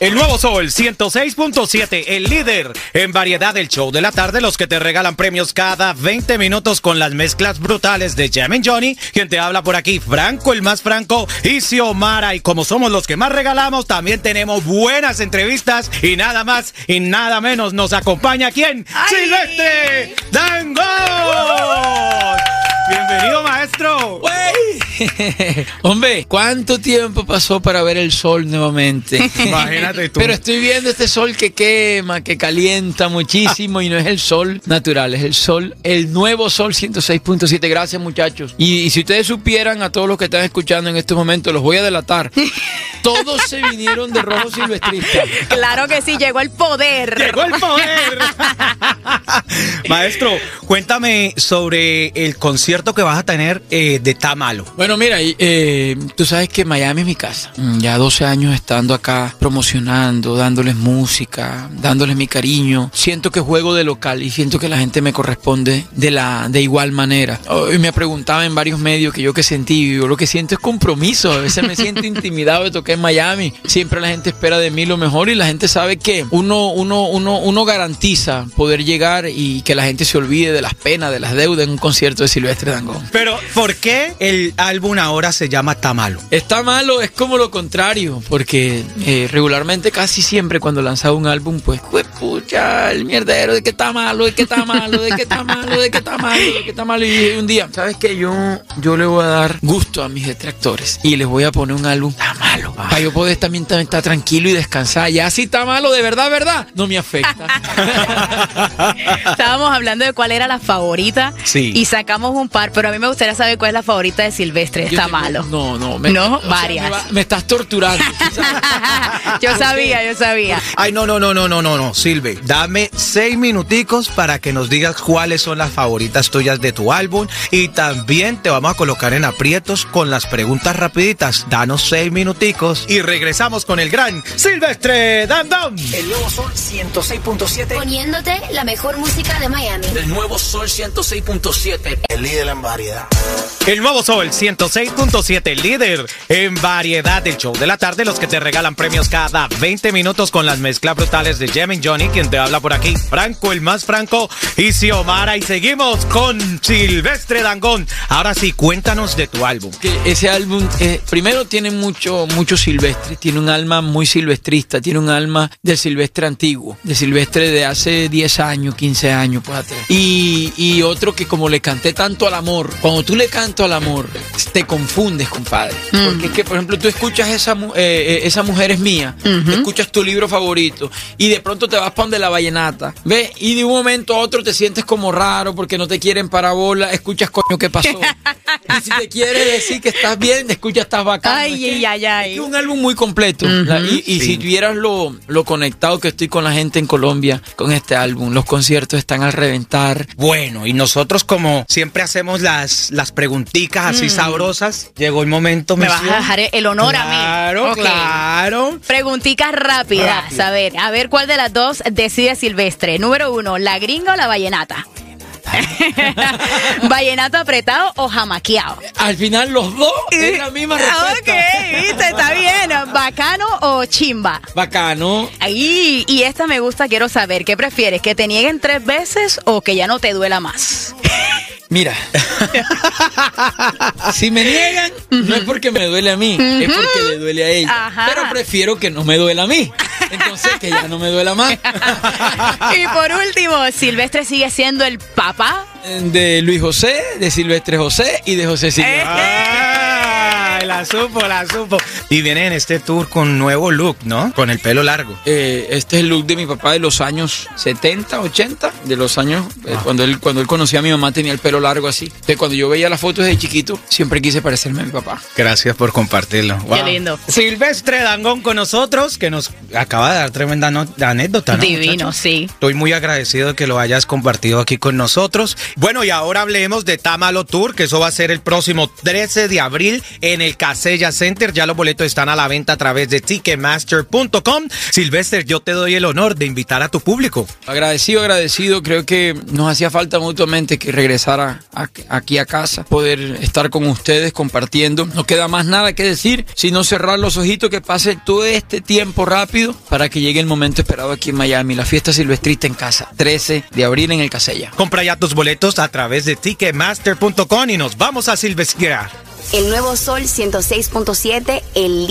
El nuevo Sol 106.7, el líder en variedad del show de la tarde, los que te regalan premios cada 20 minutos con las mezclas brutales de Jam Johnny. Quien te habla por aquí, Franco, el más Franco, y Xiomara. Y como somos los que más regalamos, también tenemos buenas entrevistas y nada más y nada menos nos acompaña quién? Silvestre Dangón. Hombre, ¿cuánto tiempo pasó para ver el sol nuevamente? Imagínate tú. Pero estoy viendo este sol que quema, que calienta muchísimo y no es el sol natural, es el sol, el nuevo sol 106.7. Gracias, muchachos. Y, y si ustedes supieran a todos los que están escuchando en estos momentos, los voy a delatar. Todos se vinieron de rojo silvestrista. Claro que sí, llegó el poder. Llegó el poder. Maestro, cuéntame sobre el concierto que vas a tener eh, de Tamalo. Bueno, mira, eh, tú sabes que Miami es mi casa. Mm, Ya 12 años estando acá promocionando, dándoles música, dándoles mi cariño. Siento que juego de local y siento que la gente me corresponde de la de igual manera. Hoy me preguntaba en varios medios que yo qué sentí, y yo lo que siento es compromiso. A veces me siento intimidado de tocar en Miami. Siempre la gente espera de mí lo mejor y la gente sabe que uno uno uno uno garantiza poder llegar y que la gente se olvide de las penas, de las deudas en un concierto de Silvestre Dangón. Pero, ¿por qué el álbum ahora se llama Tamalo? Está malo, es como lo contrario, porque eh, regularmente casi siempre cuando lanzaba un álbum, pues, pues, pucha, el mierdero de que está malo, de que está malo, de que está malo, de que está malo, de que está malo. Y un día, ¿sabes qué? Yo, yo le voy a dar gusto a mis detractores y les voy a poner un álbum está malo. Para yo poder también, también estar tranquilo y descansar. Ya si está malo, de verdad, verdad, no me afecta. Estábamos hablando de cuál era la favorita Sí. y sacamos un par, pero a mí me gustaría saber cuál es la favorita de Silvestre. Está tengo- malo. No, no. No, sea, varias. me, va- me estás torturando. yo sabía, yo sabía. Ay, no, no, no, no, no, no, no, Silve. Dame seis minuticos para que nos digas cuáles son las favoritas tuyas de tu álbum y también te vamos a colocar en aprietos con las preguntas rapiditas. Danos seis minuticos y regresamos con el gran Silvestre Dandón. El nuevo Sol 106.7. Poniéndote la mejor música de Miami. El nuevo Sol 106.7. El líder en variedad. El nuevo Sol 106.7, líder en variedad del show de la tarde, los que te regalan premios cada 20 minutos con las mezclas brutales de Jem and Johnny, quien te habla por aquí, Franco, el más Franco, y Xiomara. Y seguimos con Silvestre Dangón. Ahora sí, cuéntanos de tu álbum. que ese álbum eh, primero tiene mucho mucho silvestre tiene un alma muy silvestrista tiene un alma del silvestre antiguo de silvestre de hace 10 años 15 años pues atrás y, y otro que como le canté tanto al amor cuando tú le canto al amor te confundes compadre. Porque es que por ejemplo tú escuchas esa eh, eh, esa mujer es mía escuchas tu libro favorito y de pronto te vas para donde la vallenata ve y de un momento a otro te sientes como raro porque no te quieren parabola escuchas coño qué pasó y si te quiere decir que estás bien, escucha, estás bacán. Ay, Es que- ay, ay. Es que un álbum muy completo. La- y y si tuvieras lo, lo conectado que estoy con la gente en Colombia con este álbum, los conciertos están al reventar. Bueno, y nosotros como siempre hacemos las, las preguntitas así sabrosas, llegó el momento, Me vas a dejar el honor a mí. Claro, claro. Preguntitas rápidas. A ver, a ver cuál de las dos decide Silvestre. Número uno, ¿la gringa o la vallenata? ¿Vallenato apretado o jamaqueado? Al final los dos es la misma respuesta. Ok, viste, está bien. ¿Bacano o chimba? Bacano. Ahí, y esta me gusta, quiero saber, ¿qué prefieres? ¿Que te nieguen tres veces o que ya no te duela más? Mira, si me niegan, no es porque me duele a mí, es porque le duele a ella. Ajá. Pero prefiero que no me duela a mí. Entonces, que ya no me duela más. y por último, Silvestre sigue siendo el papá. De Luis José, de Silvestre José y de José Silvestre. Ah, la supo, la supo. Y viene en este tour con nuevo look, ¿no? Con el pelo largo. Eh, este es el look de mi papá de los años 70, 80, de los años eh, cuando él cuando él conocía a mi mamá tenía el pelo largo así. Entonces, cuando yo veía las fotos de chiquito, siempre quise parecerme a mi papá. Gracias por compartirlo. Qué lindo. Silvestre Dangón con nosotros, que nos acaba de dar tremenda no- anécdota, ¿no, Divino, sí. Estoy muy agradecido de que lo hayas compartido aquí con nosotros. Bueno, y ahora hablemos de Tamalo Tour, que eso va a ser el próximo 13 de abril en el Casella Center. Ya los boletos están a la venta a través de ticketmaster.com. Silvestre, yo te doy el honor de invitar a tu público. Agradecido, agradecido. Creo que nos hacía falta mutuamente que regresara aquí a casa, poder estar con ustedes compartiendo. No queda más nada que decir, sino cerrar los ojitos, que pase todo este tiempo rápido para que llegue el momento esperado aquí en Miami, la fiesta silvestrista en casa, 13 de abril en el Casella. Compra ya tus boletos a través de ticketmaster.com y nos vamos a silvestrar. El nuevo Sol 106.7, el